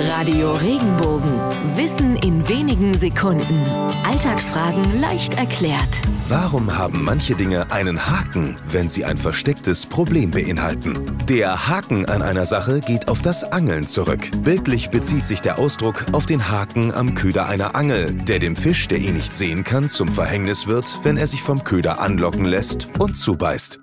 Radio Regenbogen. Wissen in wenigen Sekunden. Alltagsfragen leicht erklärt. Warum haben manche Dinge einen Haken, wenn sie ein verstecktes Problem beinhalten? Der Haken an einer Sache geht auf das Angeln zurück. Bildlich bezieht sich der Ausdruck auf den Haken am Köder einer Angel, der dem Fisch, der ihn nicht sehen kann, zum Verhängnis wird, wenn er sich vom Köder anlocken lässt und zubeißt.